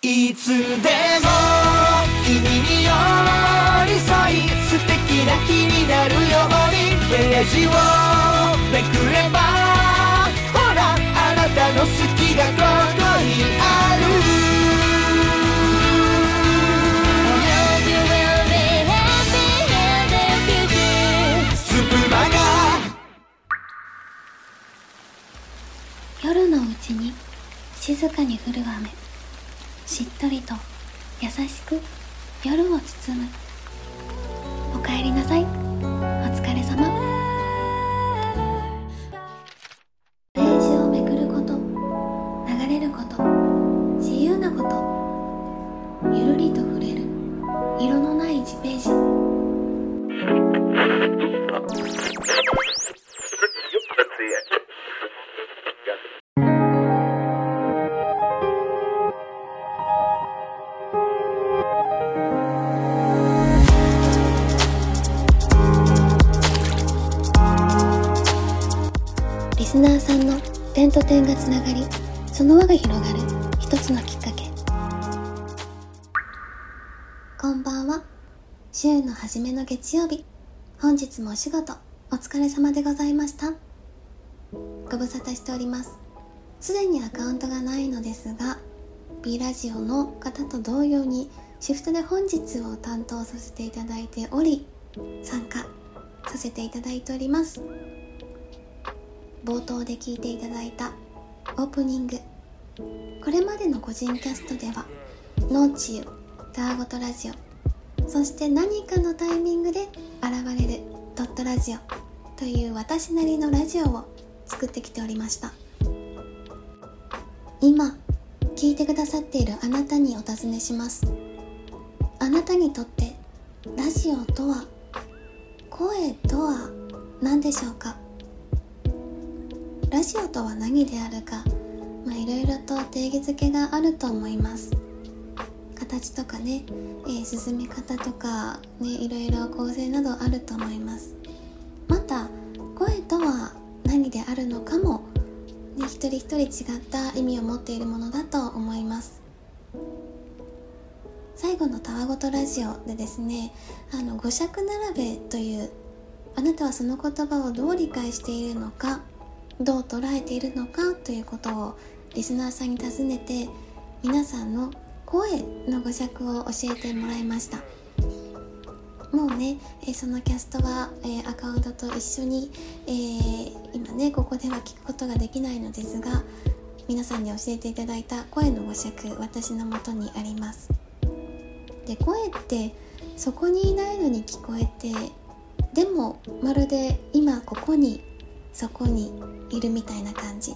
いつでも君に寄り添い素敵な日になるようにページをめくればほらあなたの好きがここにある夜のうちに静かに降る雨。しっとりと優しく夜を包む。おかえりなさい。お疲れ様。ページをめくること。流れること。自由なこと。ゆるりと触れる。色のない1ページ。スナーさんの点と点がつながりその輪が広がる一つのきっかけ。こんばんは。週の初めの月曜日。本日もお仕事お疲れ様でございました。ご無沙汰しております。すでにアカウントがないのですが B ラジオの方と同様にシフトで本日を担当させていただいており参加させていただいております。冒頭で聞いていただいたオープニング。これまでの個人キャストでは「ノーチユ」「ターゴトラジオ」そして何かのタイミングで現れる「ドットラジオ」という私なりのラジオを作ってきておりました。今聞いてくださっているあなたにお尋ねします。あなたにとってラジオとは声とは何でしょうか？ラジオとは何であるかいろいろと定義づけがあると思います。形とかね、えー進み方とかねいろいろ構成などあると思います。また声とは何であるのかも、ね、一人一人違った意味を持っているものだと思います。最後のたわごとラジオでですねあの五尺並べというあなたはその言葉をどう理解しているのかどう捉えているのかということをリスナーさんに尋ねて皆さんの声の語尺を教えてもらいました。もうね、えそのキャストは、えアカウントと一緒に、え今ねここでは聞くことができないのですが皆さんに教えていただいた声の語尺私のもとにあります。で声ってそこにいないのに聞こえてでもまるで今ここにそこにいるみたいな感じ。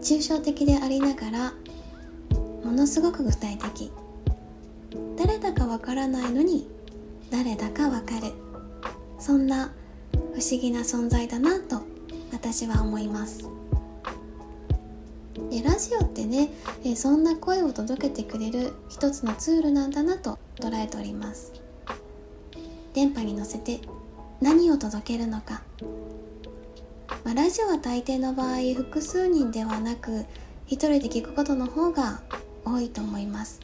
抽象的でありながらものすごく具体的。誰だかわからないのに誰だかわかる。そんな不思議な存在だなと私は思います。でラジオってね、そんな声を届けてくれる一つのツールなんだなと捉えております。電波に乗せて何を届けるのか。まあ、ラジオは大抵の場合複数人ではなく一人で聞くことの方が多いと思います。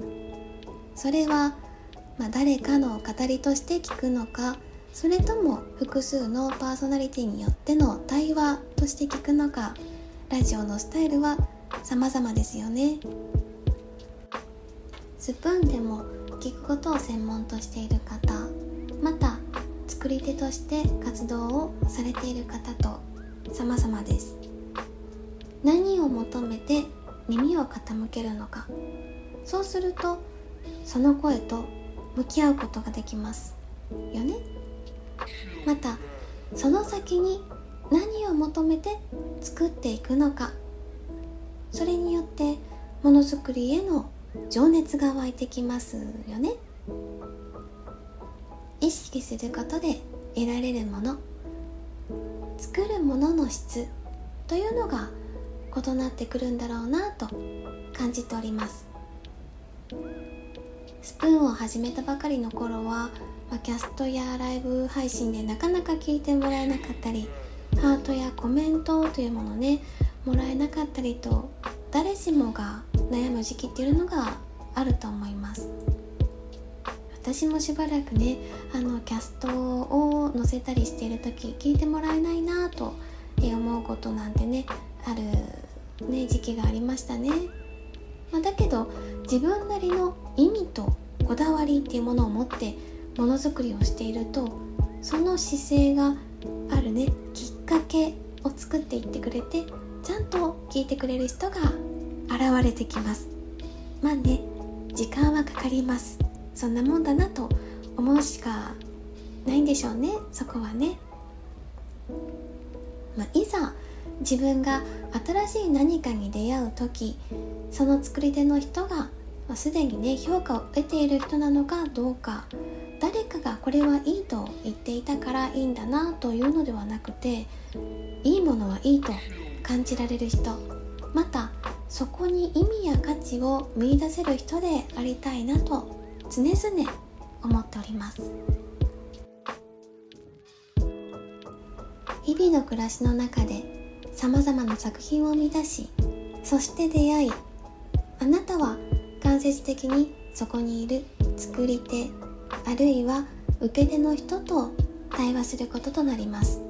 それは、まあ、誰かの語りとして聞くのかそれとも複数のパーソナリティによっての対話として聞くのかラジオのスタイルは様々ですよね。スプーンでも聞くことを専門としている方また作り手として活動をされている方と様々です。何を求めて耳を傾けるのか。そうするとその声と向き合うことができますよね。またその先に何を求めて作っていくのか。それによってものづくりへの情熱が湧いてきますよね。意識することで得られるもの。作るものの質というのが異なってくるんだろうなと感じております。スプーンを始めたばかりの頃は、まキャストやライブ配信でなかなか聞いてもらえなかったりハートやコメントというものねもらえなかったりと誰しもが悩む時期っていうのがあると思います。私もしばらくねあのキャストを載せたりしている時聞いてもらえないなと思うことなんてねある、ね、時期がありましたね、まあ、だけど自分なりの意味とこだわりっていうものを持ってものづくりをしているとその姿勢があるねきっかけを作っていってくれてちゃんと聞いてくれる人が現れてきます。まあね時間はかかります。そんなもんだなと思うしかないんでしょうね。そこはね、まあ、いざ自分が新しい何かに出会う時その作り手の人が、まあ、すでにね評価を得ている人なのかどうか誰かがこれはいいと言っていたからいいんだなというのではなくていいものはいいと感じられる人またそこに意味や価値を見いだせる人でありたいなと常々思っております。日々の暮らしの中でさまざまな作品を生み出しそして出会いあなたは間接的にそこにいる作り手あるいは受け手の人と対話することとなります。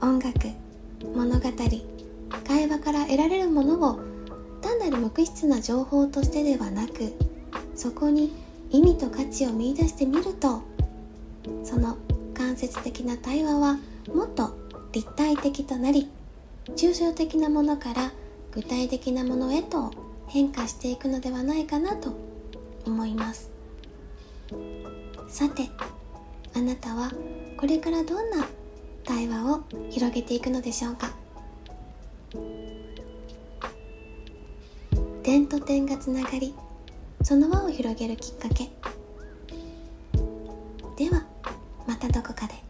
音楽物語会話から得られるものを単なる無機質な情報としてではなくそこに意味と価値を見いだしてみるとその間接的な対話はもっと立体的となり抽象的なものから具体的なものへと変化していくのではないかなと思います。さてあなたはこれからどんな対話を広げていくのでしょうか？点と点がつながりその輪を広げるきっかけではまたどこかで。